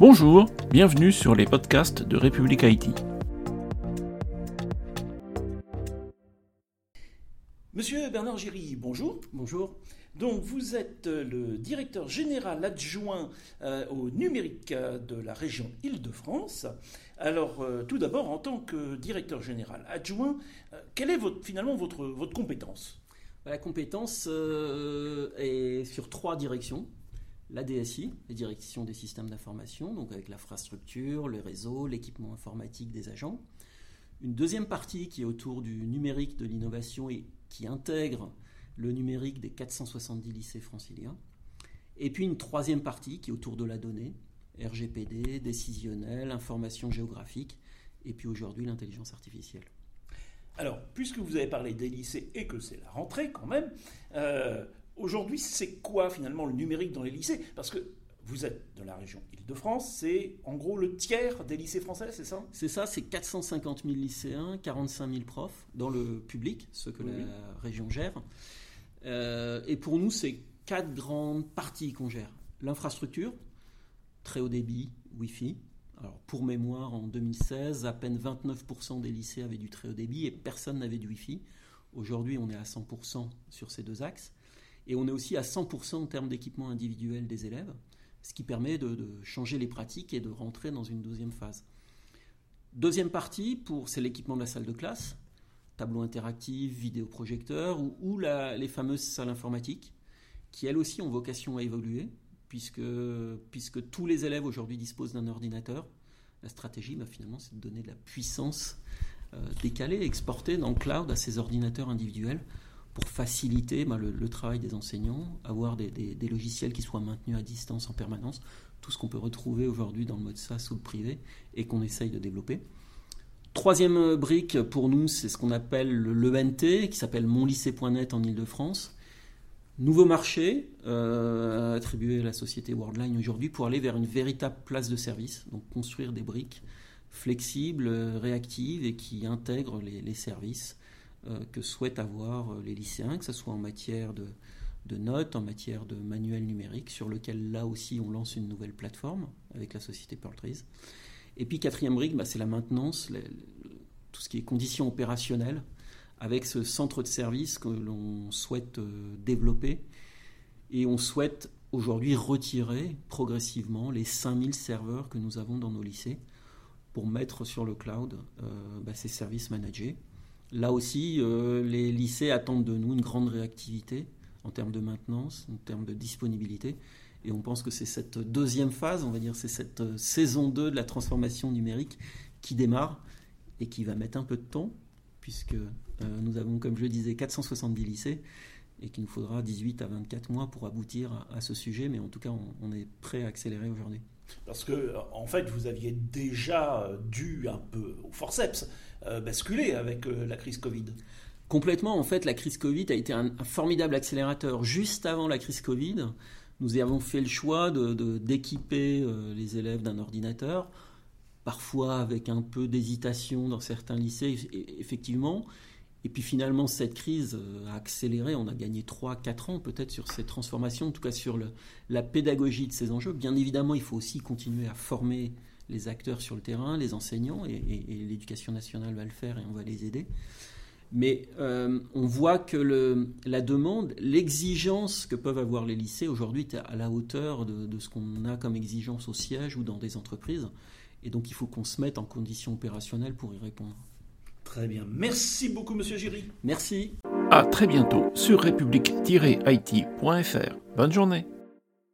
Bonjour, bienvenue sur les podcasts de République Haïti. Monsieur Bernard Giry, bonjour. Bonjour. Donc vous êtes le directeur général adjoint euh, au numérique euh, de la région Île-de-France. Alors euh, tout d'abord, en tant que directeur général adjoint, quelle est votre, finalement votre, votre compétence? La compétence est sur trois directions. La DSI, les directions des systèmes d'information, donc avec l'infrastructure, le réseau, l'équipement informatique des agents. Une deuxième partie qui est autour du numérique, de l'innovation et qui intègre le numérique des 470 lycées franciliens. Et puis une troisième partie qui est autour de la donnée, RGPD, décisionnel, information géographique, et puis aujourd'hui l'intelligence artificielle. Alors, puisque vous avez parlé des lycées et que c'est la rentrée quand même, euh, aujourd'hui c'est quoi finalement le numérique dans les lycées? Parce que vous êtes de la région Île-de-France, c'est en gros le tiers des lycées français, c'est ça? C'est ça, c'est 450 000 lycéens, 45 000 profs dans le public, ce que la région gère. Euh, et pour nous, c'est quatre grandes parties qu'on gère. L'infrastructure, très haut débit, Wi-Fi. Alors pour mémoire, en 2016, à peine 29% des lycées avaient du très haut débit et personne n'avait du Wi-Fi. Aujourd'hui, on est à 100% sur ces deux axes. Et on est aussi à 100% en termes d'équipement individuel des élèves ce qui permet de, changer les pratiques et de rentrer dans une deuxième phase. Deuxième partie, pour, c'est l'équipement de la salle de classe, tableau interactif, vidéoprojecteur ou, ou les fameuses salles informatiques, qui elles aussi ont vocation à évoluer, puisque, puisque tous les élèves aujourd'hui disposent d'un ordinateur. La stratégie, bah, finalement, c'est de donner de la puissance euh, décalée, exportée dans le cloud à ces ordinateurs individuels pour faciliter bah, le, travail des enseignants, avoir des, logiciels qui soient maintenus à distance en permanence, tout ce qu'on peut retrouver aujourd'hui dans le mode SaaS ou le privé et qu'on essaye de développer. Troisième brique pour nous, c'est ce qu'on appelle l'ENT, qui s'appelle monlycée.net en Ile-de-France. Nouveau marché euh, attribué à la société Worldline aujourd'hui pour aller vers une véritable place de service, donc construire des briques flexibles, réactives et qui intègrent les services euh, que souhaitent avoir euh, les lycéens, que ce soit en matière de, notes, en matière de manuels numériques, sur lequel là aussi on lance une nouvelle plateforme avec la société Pearl Et puis quatrième brique, bah, c'est la maintenance, tout ce qui est conditions opérationnelles, avec ce centre de service que l'on souhaite euh, développer. Et on souhaite aujourd'hui retirer progressivement les 5000 serveurs que nous avons dans nos lycées pour mettre sur le cloud bah, ces services managés Là aussi, euh, les lycées attendent de nous une grande réactivité en termes de maintenance, en termes de disponibilité. Et on pense que c'est cette deuxième phase, on va dire, c'est cette euh, saison 2 de la transformation numérique qui démarre et qui va mettre un peu de temps, puisque euh, nous avons, comme je le disais, 470 lycées et qu'il nous faudra 18 à 24 mois pour aboutir à, ce sujet, mais en tout cas, on, est prêt à accélérer aujourd'hui. Parce que, en fait, vous aviez déjà dû un peu au forceps euh, basculer avec euh, la crise Covid. Complètement, en fait, la crise Covid a été un, formidable accélérateur. Juste avant la crise Covid, nous avons fait le choix d'équiper de, euh, les élèves d'un ordinateur, parfois avec un peu d'hésitation dans certains lycées, effectivement. Et puis finalement, cette crise a accéléré. On a gagné 3-4 ans peut-être sur cette transformation, en tout cas sur la pédagogie de ces enjeux. Bien évidemment, il faut aussi continuer à former les acteurs sur le terrain, les enseignants, et, l'éducation nationale va le faire et on va les aider. Mais euh, on voit que la demande, l'exigence que peuvent avoir les lycées aujourd'hui est à la hauteur de, ce qu'on a comme exigence au siège ou dans des entreprises. Et donc il faut qu'on se mette en conditions opérationnelles pour y répondre. Très bien. Merci beaucoup, Monsieur Giry. Merci. À très bientôt sur république-it.fr. Bonne journée.